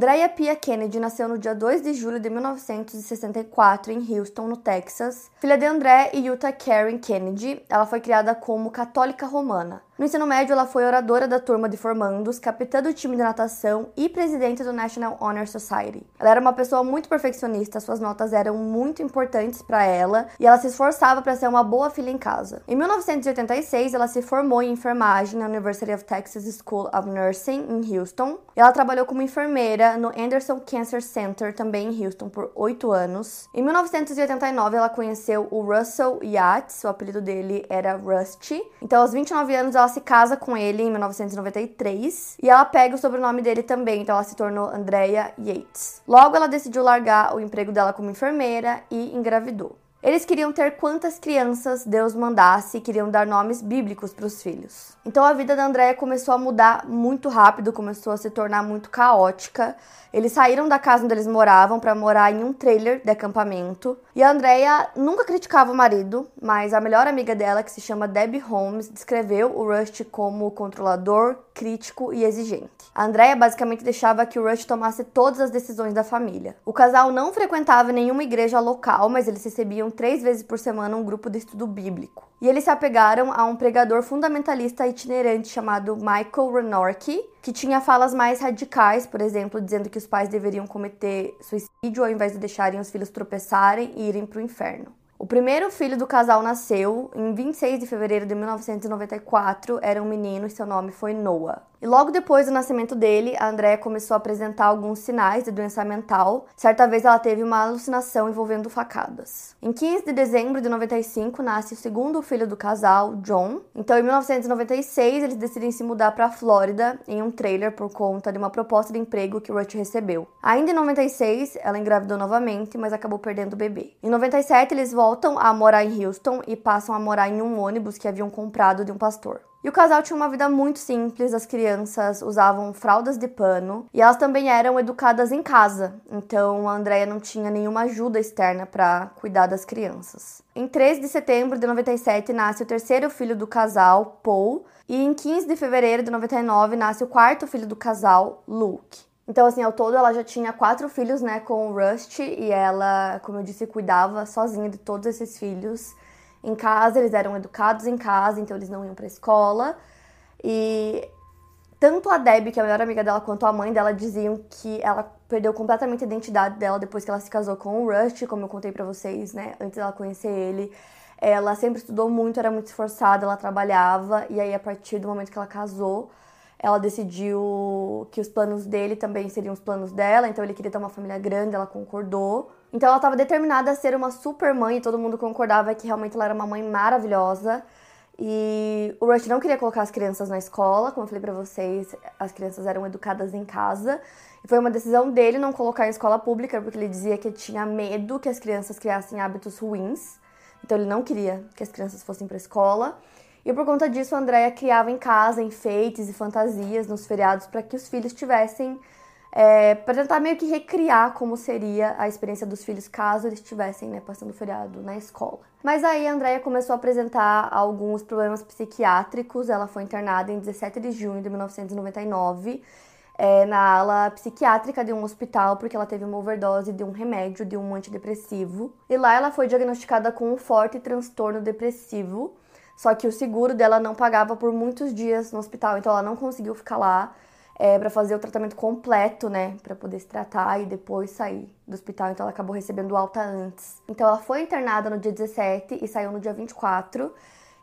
Andrea Pia Kennedy nasceu no dia 2 de julho de 1964 em Houston, no Texas. Filha de André e Utah Karen Kennedy, ela foi criada como católica romana. No ensino médio, ela foi oradora da turma de formandos, capitã do time de natação e presidente do National Honor Society. Ela era uma pessoa muito perfeccionista, suas notas eram muito importantes para ela e ela se esforçava para ser uma boa filha em casa. Em 1986, ela se formou em enfermagem na University of Texas School of Nursing em Houston. Ela trabalhou como enfermeira no Anderson Cancer Center, também em Houston, por oito anos. Em 1989, ela conheceu o Russell Yates, o apelido dele era Rusty. Então, aos 29 anos, ela se casa com ele em 1993 e ela pega o sobrenome dele também, então ela se tornou Andrea Yates. Logo, ela decidiu largar o emprego dela como enfermeira e engravidou. Eles queriam ter quantas crianças Deus mandasse e queriam dar nomes bíblicos para os filhos. Então a vida da Andréia começou a mudar muito rápido, começou a se tornar muito caótica. Eles saíram da casa onde eles moravam para morar em um trailer de acampamento. E a Andrea nunca criticava o marido, mas a melhor amiga dela, que se chama Debbie Holmes, descreveu o Rush como controlador, crítico e exigente. A Andrea basicamente deixava que o Rush tomasse todas as decisões da família. O casal não frequentava nenhuma igreja local, mas eles recebiam três vezes por semana um grupo de estudo bíblico. E eles se apegaram a um pregador fundamentalista itinerante chamado Michael Renorky, que tinha falas mais radicais, por exemplo, dizendo que os pais deveriam cometer suicídio ao invés de deixarem os filhos tropeçarem e irem para o inferno. O primeiro filho do casal nasceu em 26 de fevereiro de 1994, era um menino e seu nome foi Noah. E logo depois do nascimento dele, a Andrea começou a apresentar alguns sinais de doença mental. Certa vez ela teve uma alucinação envolvendo facadas. Em 15 de dezembro de 95 nasce o segundo filho do casal, John. Então, em 1996, eles decidem se mudar para a Flórida em um trailer por conta de uma proposta de emprego que Ruth recebeu. Ainda em 96, ela engravidou novamente, mas acabou perdendo o bebê. Em 97, eles voltam a morar em Houston e passam a morar em um ônibus que haviam comprado de um pastor. E o casal tinha uma vida muito simples, as crianças usavam fraldas de pano e elas também eram educadas em casa, então a Andrea não tinha nenhuma ajuda externa para cuidar das crianças. Em 13 de setembro de 97 nasce o terceiro filho do casal, Paul, e em 15 de fevereiro de 99 nasce o quarto filho do casal, Luke. Então, assim, ao todo ela já tinha quatro filhos, né, com o Rusty, e ela, como eu disse, cuidava sozinha de todos esses filhos em casa, eles eram educados em casa, então eles não iam para escola. E tanto a Debbie, que é a melhor amiga dela, quanto a mãe dela diziam que ela perdeu completamente a identidade dela depois que ela se casou com o Rush, como eu contei para vocês, né, antes dela conhecer ele. Ela sempre estudou muito, era muito esforçada, ela trabalhava, e aí a partir do momento que ela casou, ela decidiu que os planos dele também seriam os planos dela, então ele queria ter uma família grande, ela concordou. Então ela estava determinada a ser uma super mãe e todo mundo concordava que realmente ela era uma mãe maravilhosa. E o Rush não queria colocar as crianças na escola, como eu falei para vocês, as crianças eram educadas em casa. E foi uma decisão dele não colocar em escola pública, porque ele dizia que tinha medo que as crianças criassem hábitos ruins. Então ele não queria que as crianças fossem para escola. E por conta disso, a Andrea criava em casa enfeites e fantasias nos feriados para que os filhos tivessem é, para tentar meio que recriar como seria a experiência dos filhos caso eles estivessem né, passando o feriado na escola. Mas aí a Andrea começou a apresentar alguns problemas psiquiátricos. Ela foi internada em 17 de junho de 1999 é, na ala psiquiátrica de um hospital porque ela teve uma overdose de um remédio, de um antidepressivo. E lá ela foi diagnosticada com um forte transtorno depressivo. Só que o seguro dela não pagava por muitos dias no hospital, então ela não conseguiu ficar lá é, para fazer o tratamento completo, né, para poder se tratar e depois sair do hospital. Então ela acabou recebendo alta antes. Então ela foi internada no dia 17 e saiu no dia 24.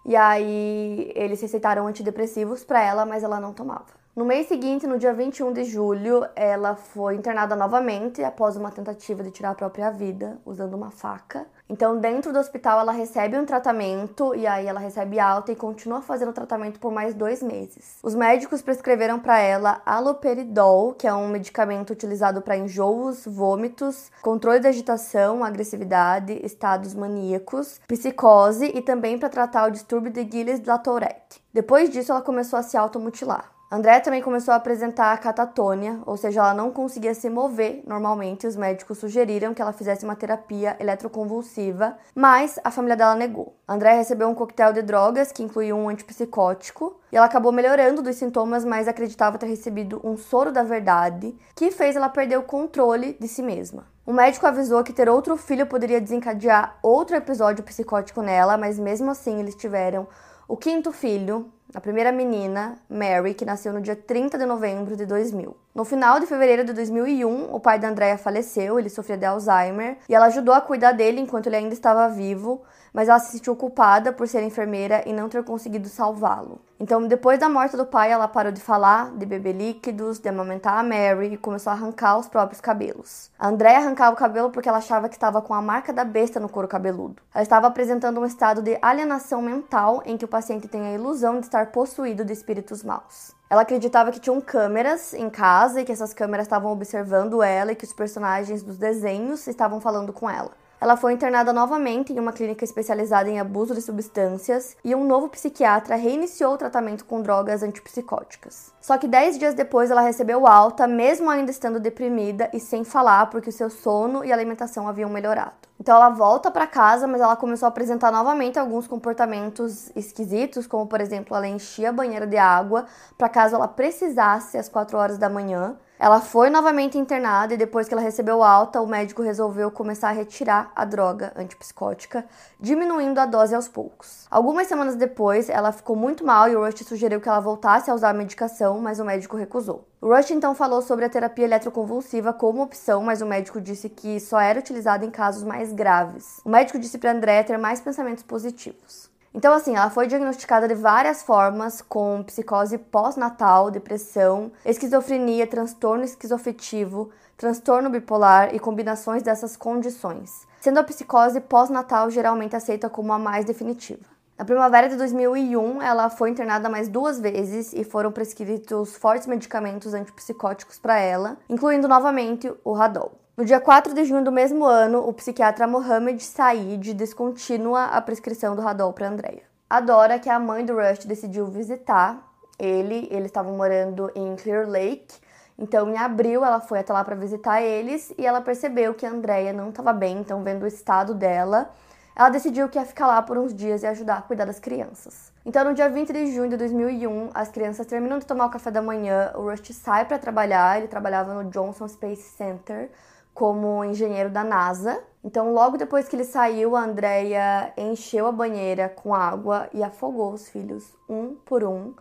E aí eles receitaram antidepressivos para ela, mas ela não tomava. No mês seguinte, no dia 21 de julho, ela foi internada novamente após uma tentativa de tirar a própria vida usando uma faca. Então, dentro do hospital, ela recebe um tratamento e aí ela recebe alta e continua fazendo tratamento por mais dois meses. Os médicos prescreveram para ela aloperidol, que é um medicamento utilizado para enjoos, vômitos, controle de agitação, agressividade, estados maníacos, psicose e também para tratar o distúrbio de Gilles-Latourette. Depois disso, ela começou a se automutilar. André também começou a apresentar catatônia, ou seja, ela não conseguia se mover normalmente. Os médicos sugeriram que ela fizesse uma terapia eletroconvulsiva, mas a família dela negou. André recebeu um coquetel de drogas que incluía um antipsicótico e ela acabou melhorando dos sintomas, mas acreditava ter recebido um soro da verdade que fez ela perder o controle de si mesma. O médico avisou que ter outro filho poderia desencadear outro episódio psicótico nela, mas mesmo assim eles tiveram o quinto filho, a primeira menina, Mary, que nasceu no dia 30 de novembro de 2000. No final de fevereiro de 2001, o pai da Andrea faleceu, ele sofria de Alzheimer, e ela ajudou a cuidar dele enquanto ele ainda estava vivo, mas ela se sentiu culpada por ser enfermeira e não ter conseguido salvá-lo. Então, depois da morte do pai, ela parou de falar, de beber líquidos, de amamentar a Mary e começou a arrancar os próprios cabelos. A Andrea arrancava o cabelo porque ela achava que estava com a marca da besta no couro cabeludo. Ela estava apresentando um estado de alienação mental em que o paciente tem a ilusão de estar possuído de espíritos maus. Ela acreditava que tinham câmeras em casa e que essas câmeras estavam observando ela e que os personagens dos desenhos estavam falando com ela. Ela foi internada novamente em uma clínica especializada em abuso de substâncias e um novo psiquiatra reiniciou o tratamento com drogas antipsicóticas. Só que 10 dias depois ela recebeu alta, mesmo ainda estando deprimida e sem falar, porque o seu sono e alimentação haviam melhorado. Então ela volta para casa, mas ela começou a apresentar novamente alguns comportamentos esquisitos, como por exemplo, ela enchia a banheira de água para caso ela precisasse às 4 horas da manhã. Ela foi novamente internada e depois que ela recebeu alta, o médico resolveu começar a retirar a droga antipsicótica, diminuindo a dose aos poucos. Algumas semanas depois, ela ficou muito mal e o Rush sugeriu que ela voltasse a usar a medicação, mas o médico recusou. O Rush então falou sobre a terapia eletroconvulsiva como opção, mas o médico disse que só era utilizada em casos mais graves. O médico disse para André ter mais pensamentos positivos. Então, assim, ela foi diagnosticada de várias formas, com psicose pós-natal, depressão, esquizofrenia, transtorno esquizoafetivo, transtorno bipolar e combinações dessas condições, sendo a psicose pós-natal geralmente aceita como a mais definitiva. Na primavera de 2001, ela foi internada mais duas vezes e foram prescritos fortes medicamentos antipsicóticos para ela, incluindo novamente o Radol. No dia 4 de junho do mesmo ano, o psiquiatra Mohamed Said descontinua a prescrição do Radol para Andrea. A Dora, que é a mãe do Rush, decidiu visitar ele. Eles estavam morando em Clear Lake. Então, em abril, ela foi até lá para visitar eles e ela percebeu que a Andrea não estava bem, então, vendo o estado dela, ela decidiu que ia ficar lá por uns dias e ajudar a cuidar das crianças. Então, no dia 20 de junho de 2001, as crianças terminam de tomar o café da manhã, o Rush sai para trabalhar, ele trabalhava no Johnson Space Center, como engenheiro da NASA. Então, logo depois que ele saiu, a Andrea encheu a banheira com água e afogou os filhos um por um,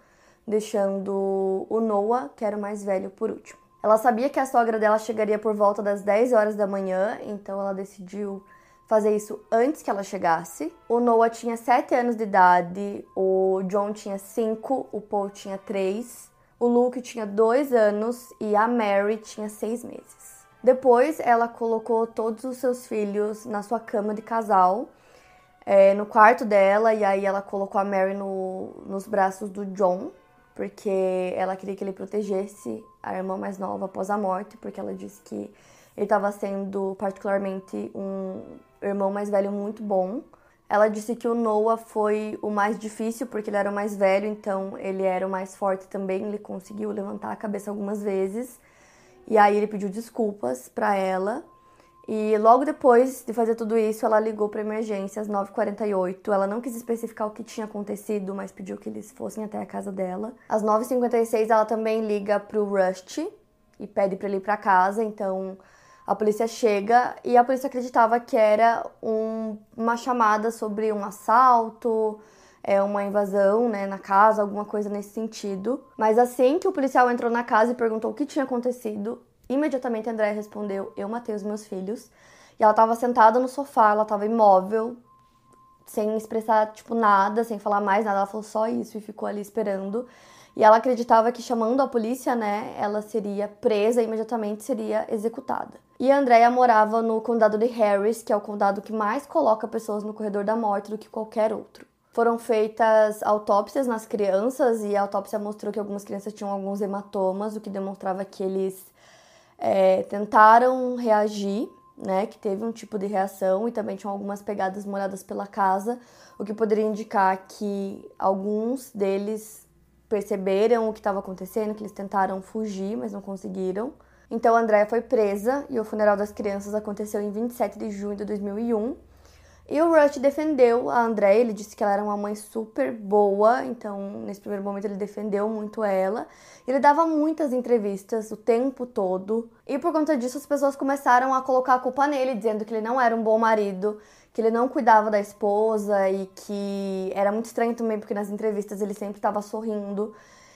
deixando o Noah, que era o mais velho, por último. Ela sabia que a sogra dela chegaria por volta das 10 horas da manhã, então ela decidiu fazer isso antes que ela chegasse. O Noah tinha 7 anos de idade, o John tinha 5, o Paul tinha 3, o Luke tinha 2 anos e a Mary tinha 6 meses. Depois, ela colocou todos os seus filhos na sua cama de casal, é, no quarto dela, e aí ela colocou a Mary no, nos braços do John, porque ela queria que ele protegesse a irmã mais nova após a morte, porque ela disse que ele estava sendo particularmente um irmão mais velho muito bom. Ela disse que o Noah foi o mais difícil porque ele era o mais velho, então ele era o mais forte também, ele conseguiu levantar a cabeça algumas vezes. E aí ele pediu desculpas para ela. E logo depois de fazer tudo isso, ela ligou para emergência às 9h48. Ela não quis especificar o que tinha acontecido, mas pediu que eles fossem até a casa dela. Às 9h56, ela também liga pro Rust e pede para ele ir para casa. Então a polícia chega e a polícia acreditava que era um, uma chamada sobre um assalto, é, uma invasão né, na casa, alguma coisa nesse sentido. Mas assim que o policial entrou na casa e perguntou o que tinha acontecido, imediatamente a Andréia respondeu: Eu matei os meus filhos. E ela estava sentada no sofá, ela estava imóvel, sem expressar, tipo, nada, sem falar mais nada. Ela falou só isso e ficou ali esperando. E ela acreditava que chamando a polícia, né, ela seria presa e imediatamente seria executada. E a Andrea morava no condado de Harris, que é o condado que mais coloca pessoas no corredor da morte do que qualquer outro. Foram feitas autópsias nas crianças e a autópsia mostrou que algumas crianças tinham alguns hematomas, o que demonstrava que eles é, tentaram reagir, né, que teve um tipo de reação e também tinham algumas pegadas molhadas pela casa, o que poderia indicar que alguns deles perceberam o que estava acontecendo, que eles tentaram fugir, mas não conseguiram. Então a Andrea foi presa e o funeral das crianças aconteceu em 27 de junho de 2001. E o Rush defendeu a Andrea, ele disse que ela era uma mãe super boa, então nesse primeiro momento ele defendeu muito ela. Ele dava muitas entrevistas o tempo todo, e por conta disso as pessoas começaram a colocar a culpa nele, dizendo que ele não era um bom marido, que ele não cuidava da esposa e que era muito estranho também porque nas entrevistas ele sempre estava sorrindo.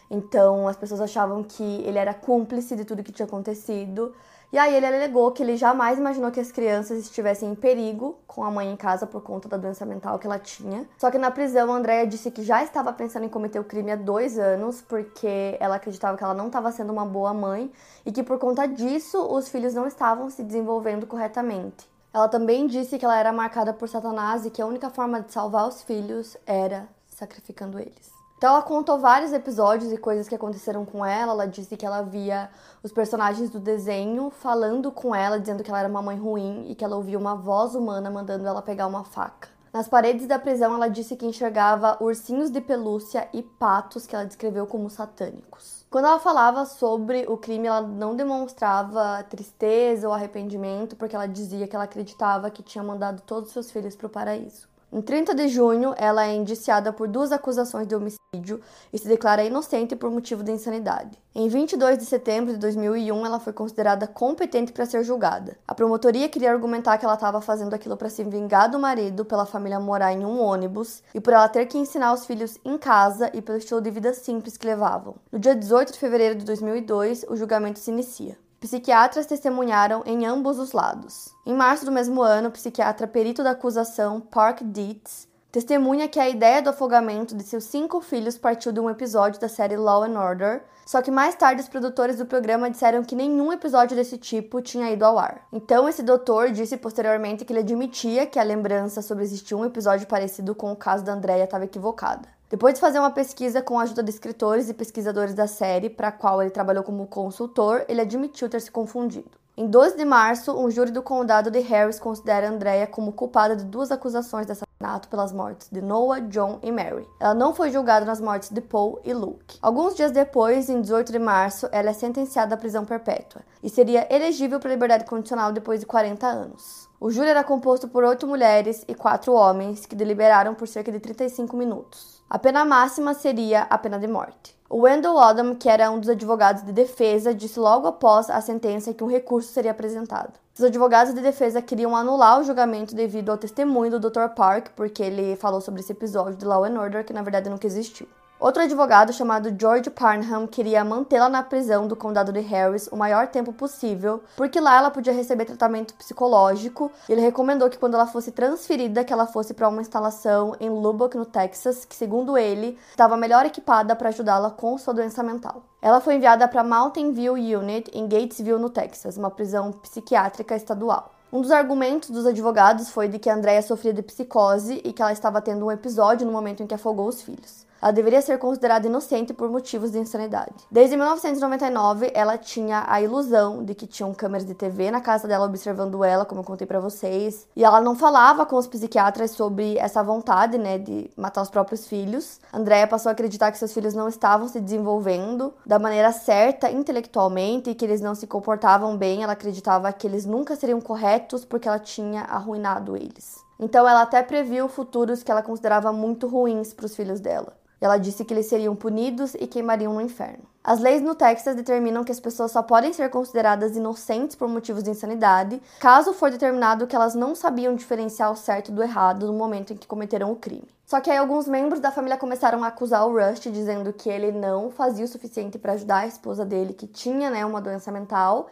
Então as pessoas achavam que ele era cúmplice de tudo que tinha acontecido. E aí ele alegou que ele jamais imaginou que as crianças estivessem em perigo com a mãe em casa por conta da doença mental que ela tinha. Só que na prisão, a Andrea disse que já estava pensando em cometer o crime há dois anos, porque ela acreditava que ela não estava sendo uma boa mãe e que por conta disso os filhos não estavam se desenvolvendo corretamente. Ela também disse que ela era marcada por Satanás e que a única forma de salvar os filhos era sacrificando eles. Então ela contou vários episódios e coisas que aconteceram com ela. Ela disse que ela via os personagens do desenho falando com ela, dizendo que ela era uma mãe ruim e que ela ouvia uma voz humana mandando ela pegar uma faca. Nas paredes da prisão, ela disse que enxergava ursinhos de pelúcia e patos que ela descreveu como satânicos. Quando ela falava sobre o crime, ela não demonstrava tristeza ou arrependimento, porque ela dizia que ela acreditava que tinha mandado todos os seus filhos para o paraíso. Em 30 de junho, ela é indiciada por duas acusações de homicídio e se declara inocente por motivo de insanidade. Em 22 de setembro de 2001, ela foi considerada competente para ser julgada. A promotoria queria argumentar que ela estava fazendo aquilo para se vingar do marido pela família morar em um ônibus e por ela ter que ensinar os filhos em casa e pelo estilo de vida simples que levavam. No dia 18 de fevereiro de 2002, o julgamento se inicia. Psiquiatras testemunharam em ambos os lados. Em março do mesmo ano, o psiquiatra perito da acusação, Park Dietz, testemunha que a ideia do afogamento de seus cinco filhos partiu de um episódio da série Law and Order, só que mais tarde os produtores do programa disseram que nenhum episódio desse tipo tinha ido ao ar. Então esse doutor disse posteriormente que ele admitia que a lembrança sobre existir um episódio parecido com o caso da Andrea estava equivocada. Depois de fazer uma pesquisa com a ajuda de escritores e pesquisadores da série, para a qual ele trabalhou como consultor, ele admitiu ter se confundido. Em 12 de março, um júri do condado de Harris considera Andrea como culpada de duas acusações de assassinato pelas mortes de Noah, John e Mary. Ela não foi julgada nas mortes de Paul e Luke. Alguns dias depois, em 18 de março, ela é sentenciada à prisão perpétua e seria elegível para liberdade condicional depois de 40 anos. O júri era composto por oito mulheres e quatro homens que deliberaram por cerca de 35 minutos. A pena máxima seria a pena de morte. O Wendell Odom, que era um dos advogados de defesa, disse logo após a sentença que um recurso seria apresentado. Os advogados de defesa queriam anular o julgamento devido ao testemunho do Dr. Park, porque ele falou sobre esse episódio de Law and Order que na verdade nunca existiu. Outro advogado chamado George Parnham queria mantê-la na prisão do condado de Harris o maior tempo possível, porque lá ela podia receber tratamento psicológico. Ele recomendou que quando ela fosse transferida, que ela fosse para uma instalação em Lubbock, no Texas, que segundo ele estava melhor equipada para ajudá-la com sua doença mental. Ela foi enviada para Mountain View Unit em Gatesville, no Texas, uma prisão psiquiátrica estadual. Um dos argumentos dos advogados foi de que Andrea sofria de psicose e que ela estava tendo um episódio no momento em que afogou os filhos ela deveria ser considerada inocente por motivos de insanidade. Desde 1999, ela tinha a ilusão de que tinham câmeras de TV na casa dela observando ela, como eu contei para vocês, e ela não falava com os psiquiatras sobre essa vontade, né, de matar os próprios filhos. Andrea passou a acreditar que seus filhos não estavam se desenvolvendo da maneira certa intelectualmente e que eles não se comportavam bem. Ela acreditava que eles nunca seriam corretos porque ela tinha arruinado eles. Então ela até previu futuros que ela considerava muito ruins para os filhos dela. Ela disse que eles seriam punidos e queimariam no inferno. As leis no Texas determinam que as pessoas só podem ser consideradas inocentes por motivos de insanidade caso for determinado que elas não sabiam diferenciar o certo do errado no momento em que cometeram o crime. Só que aí alguns membros da família começaram a acusar o Rush, dizendo que ele não fazia o suficiente para ajudar a esposa dele, que tinha né, uma doença mental,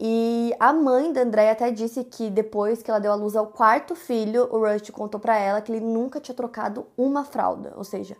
e a mãe da Andrea até disse que depois que ela deu à luz ao quarto filho, o Rush contou para ela que ele nunca tinha trocado uma fralda, ou seja,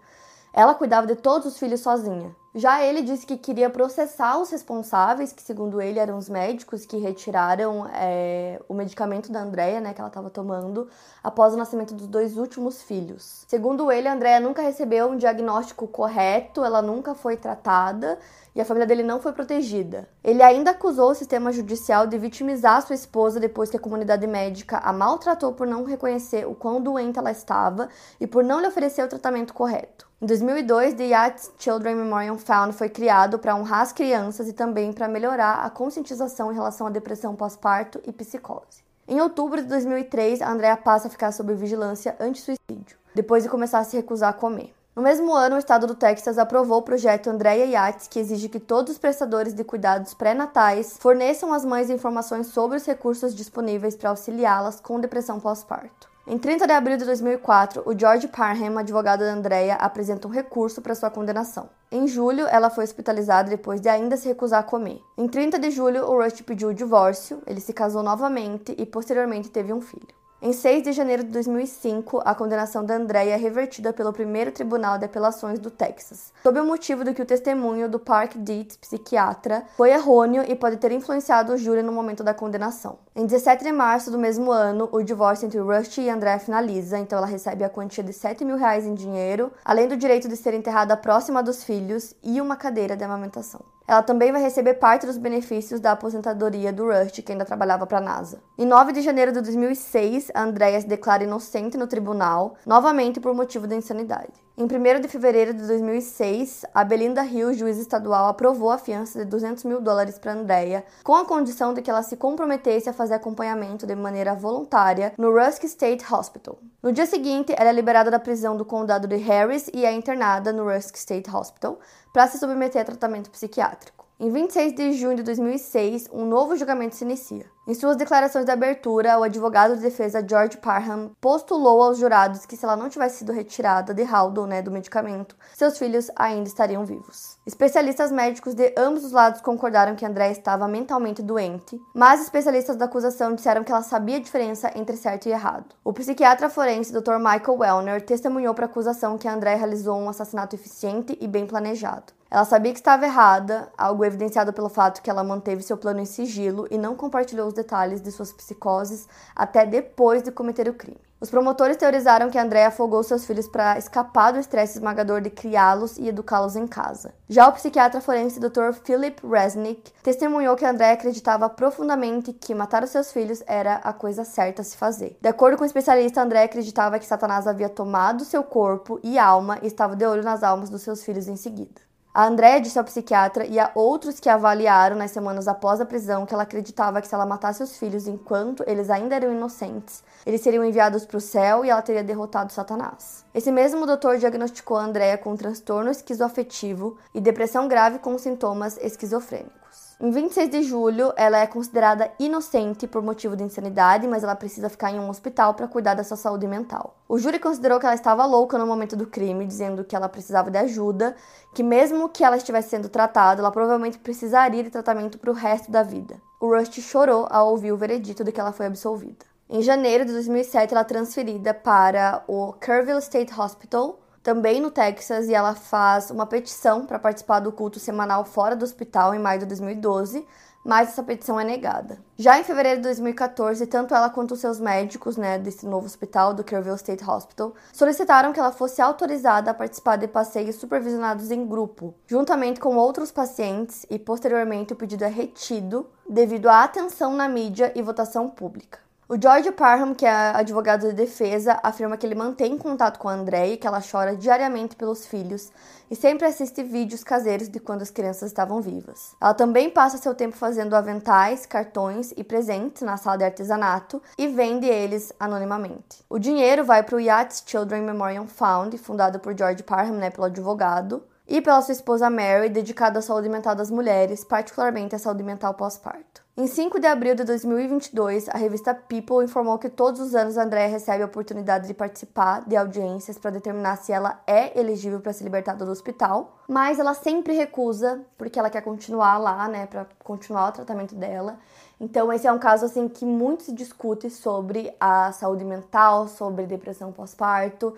ela cuidava de todos os filhos sozinha. Já ele disse que queria processar os responsáveis, que segundo ele eram os médicos que retiraram é, o medicamento da Andrea, né, que ela estava tomando, após o nascimento dos dois últimos filhos. Segundo ele, a Andrea nunca recebeu um diagnóstico correto, ela nunca foi tratada e a família dele não foi protegida. Ele ainda acusou o sistema judicial de vitimizar sua esposa depois que a comunidade médica a maltratou por não reconhecer o quão doente ela estava e por não lhe oferecer o tratamento correto. Em 2002, The Yachts Children Memorial Found foi criado para honrar as crianças e também para melhorar a conscientização em relação à depressão pós-parto e psicose. Em outubro de 2003, a Andrea passa a ficar sob vigilância anti-suicídio, depois de começar a se recusar a comer. No mesmo ano, o estado do Texas aprovou o projeto Andrea Yachts, que exige que todos os prestadores de cuidados pré-natais forneçam às mães informações sobre os recursos disponíveis para auxiliá-las com depressão pós-parto. Em 30 de abril de 2004, o George Parham, advogado da Andrea, apresenta um recurso para sua condenação. Em julho, ela foi hospitalizada depois de ainda se recusar a comer. Em 30 de julho, o Rush pediu o divórcio, ele se casou novamente e posteriormente teve um filho. Em 6 de janeiro de 2005, a condenação da Andrea é revertida pelo primeiro Tribunal de Apelações do Texas, sob o motivo de que o testemunho do Park Dietz, psiquiatra, foi errôneo e pode ter influenciado o júri no momento da condenação. Em 17 de março do mesmo ano, o divórcio entre Rusty e Andrea finaliza, então ela recebe a quantia de 7 mil reais em dinheiro, além do direito de ser enterrada próxima dos filhos e uma cadeira de amamentação. Ela também vai receber parte dos benefícios da aposentadoria do Rush, que ainda trabalhava para a NASA. Em 9 de janeiro de 2006, a Andrea se declara inocente no tribunal, novamente por motivo de insanidade. Em 1 de fevereiro de 2006, a Belinda Hill, juiz estadual, aprovou a fiança de 200 mil dólares para Andrea, com a condição de que ela se comprometesse a fazer acompanhamento de maneira voluntária no Rusk State Hospital. No dia seguinte, ela é liberada da prisão do condado de Harris e é internada no Rusk State Hospital para se submeter a tratamento psiquiátrico. Em 26 de junho de 2006, um novo julgamento se inicia. Em suas declarações de abertura, o advogado de defesa George Parham postulou aos jurados que se ela não tivesse sido retirada de Haldon, né, do medicamento, seus filhos ainda estariam vivos. Especialistas médicos de ambos os lados concordaram que André estava mentalmente doente, mas especialistas da acusação disseram que ela sabia a diferença entre certo e errado. O psiquiatra forense Dr. Michael Wellner testemunhou para a acusação que André realizou um assassinato eficiente e bem planejado. Ela sabia que estava errada, algo evidenciado pelo fato que ela manteve seu plano em sigilo e não compartilhou os detalhes de suas psicoses até depois de cometer o crime. Os promotores teorizaram que André afogou seus filhos para escapar do estresse esmagador de criá-los e educá-los em casa. Já o psiquiatra forense Dr. Philip Resnick testemunhou que André acreditava profundamente que matar os seus filhos era a coisa certa a se fazer. De acordo com o especialista, André acreditava que Satanás havia tomado seu corpo e alma e estava de olho nas almas dos seus filhos em seguida. A Andrea disse ao psiquiatra e a outros que a avaliaram nas semanas após a prisão que ela acreditava que se ela matasse os filhos enquanto eles ainda eram inocentes, eles seriam enviados para o céu e ela teria derrotado Satanás. Esse mesmo doutor diagnosticou a Andrea com transtorno esquizoafetivo e depressão grave com sintomas esquizofrênicos. Em 26 de julho, ela é considerada inocente por motivo de insanidade, mas ela precisa ficar em um hospital para cuidar da sua saúde mental. O júri considerou que ela estava louca no momento do crime, dizendo que ela precisava de ajuda, que mesmo que ela estivesse sendo tratada, ela provavelmente precisaria de tratamento para o resto da vida. O Rust chorou ao ouvir o veredito de que ela foi absolvida. Em janeiro de 2007, ela é transferida para o Kerrville State Hospital, também no Texas, e ela faz uma petição para participar do culto semanal fora do hospital em maio de 2012, mas essa petição é negada. Já em fevereiro de 2014, tanto ela quanto os seus médicos, né, desse novo hospital, do Kerrville State Hospital, solicitaram que ela fosse autorizada a participar de passeios supervisionados em grupo, juntamente com outros pacientes, e posteriormente o pedido é retido devido à atenção na mídia e votação pública. O George Parham, que é advogado de defesa, afirma que ele mantém contato com a Andrea e que ela chora diariamente pelos filhos e sempre assiste vídeos caseiros de quando as crianças estavam vivas. Ela também passa seu tempo fazendo aventais, cartões e presentes na sala de artesanato e vende eles anonimamente. O dinheiro vai para o Yachts Children Memorial Fund, fundado por George Parham, né, pelo advogado, e pela sua esposa Mary, dedicado à saúde mental das mulheres, particularmente à saúde mental pós-parto. Em 5 de abril de 2022, a revista People informou que todos os anos a Andrea recebe a oportunidade de participar de audiências para determinar se ela é elegível para ser libertada do hospital. Mas ela sempre recusa porque ela quer continuar lá, né, para continuar o tratamento dela. Então esse é um caso assim que muito se discute sobre a saúde mental, sobre depressão pós-parto.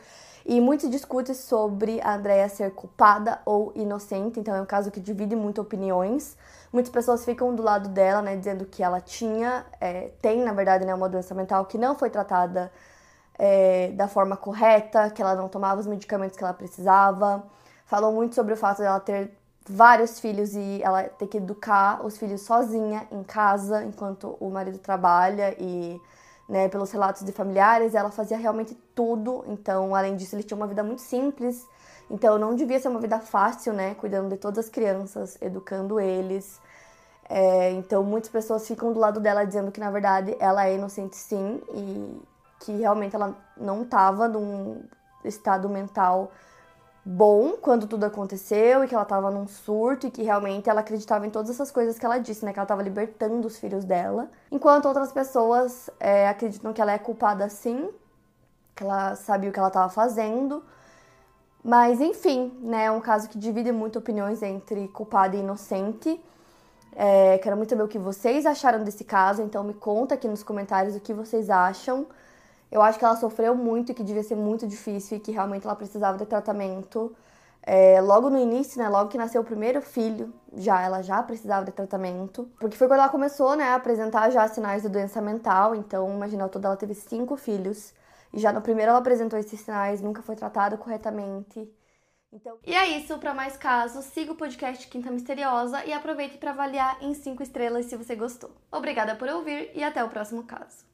E muito se discute sobre a Andrea ser culpada ou inocente, então é um caso que divide muito opiniões. Muitas pessoas ficam do lado dela, né, dizendo que ela tinha, é, tem na verdade, né, uma doença mental que não foi tratada é, da forma correta, que ela não tomava os medicamentos que ela precisava. Falou muito sobre o fato dela ter vários filhos e ela ter que educar os filhos sozinha em casa enquanto o marido trabalha e né, pelos relatos de familiares, ela fazia realmente tudo. Então, além disso, ele tinha uma vida muito simples. Então, não devia ser uma vida fácil, né, cuidando de todas as crianças, educando eles. É, então, muitas pessoas ficam do lado dela dizendo que, na verdade, ela é inocente sim e que realmente ela não estava num estado mental bom quando tudo aconteceu e que ela tava num surto e que realmente ela acreditava em todas essas coisas que ela disse, né? Que ela tava libertando os filhos dela. Enquanto outras pessoas é, acreditam que ela é culpada sim, que ela sabia o que ela tava fazendo. Mas enfim, né? É um caso que divide muito opiniões entre culpada e inocente. É, quero muito saber o que vocês acharam desse caso, então me conta aqui nos comentários o que vocês acham. Eu acho que ela sofreu muito e que devia ser muito difícil e que realmente ela precisava de tratamento. É, logo no início, né, logo que nasceu o primeiro filho, já ela já precisava de tratamento, porque foi quando ela começou, né, a apresentar já sinais de doença mental. Então, imagina, ao todo ela teve cinco filhos e já no primeiro ela apresentou esses sinais, nunca foi tratado corretamente. Então, e é isso, para mais casos, siga o podcast Quinta Misteriosa e aproveite para avaliar em cinco estrelas se você gostou. Obrigada por ouvir e até o próximo caso.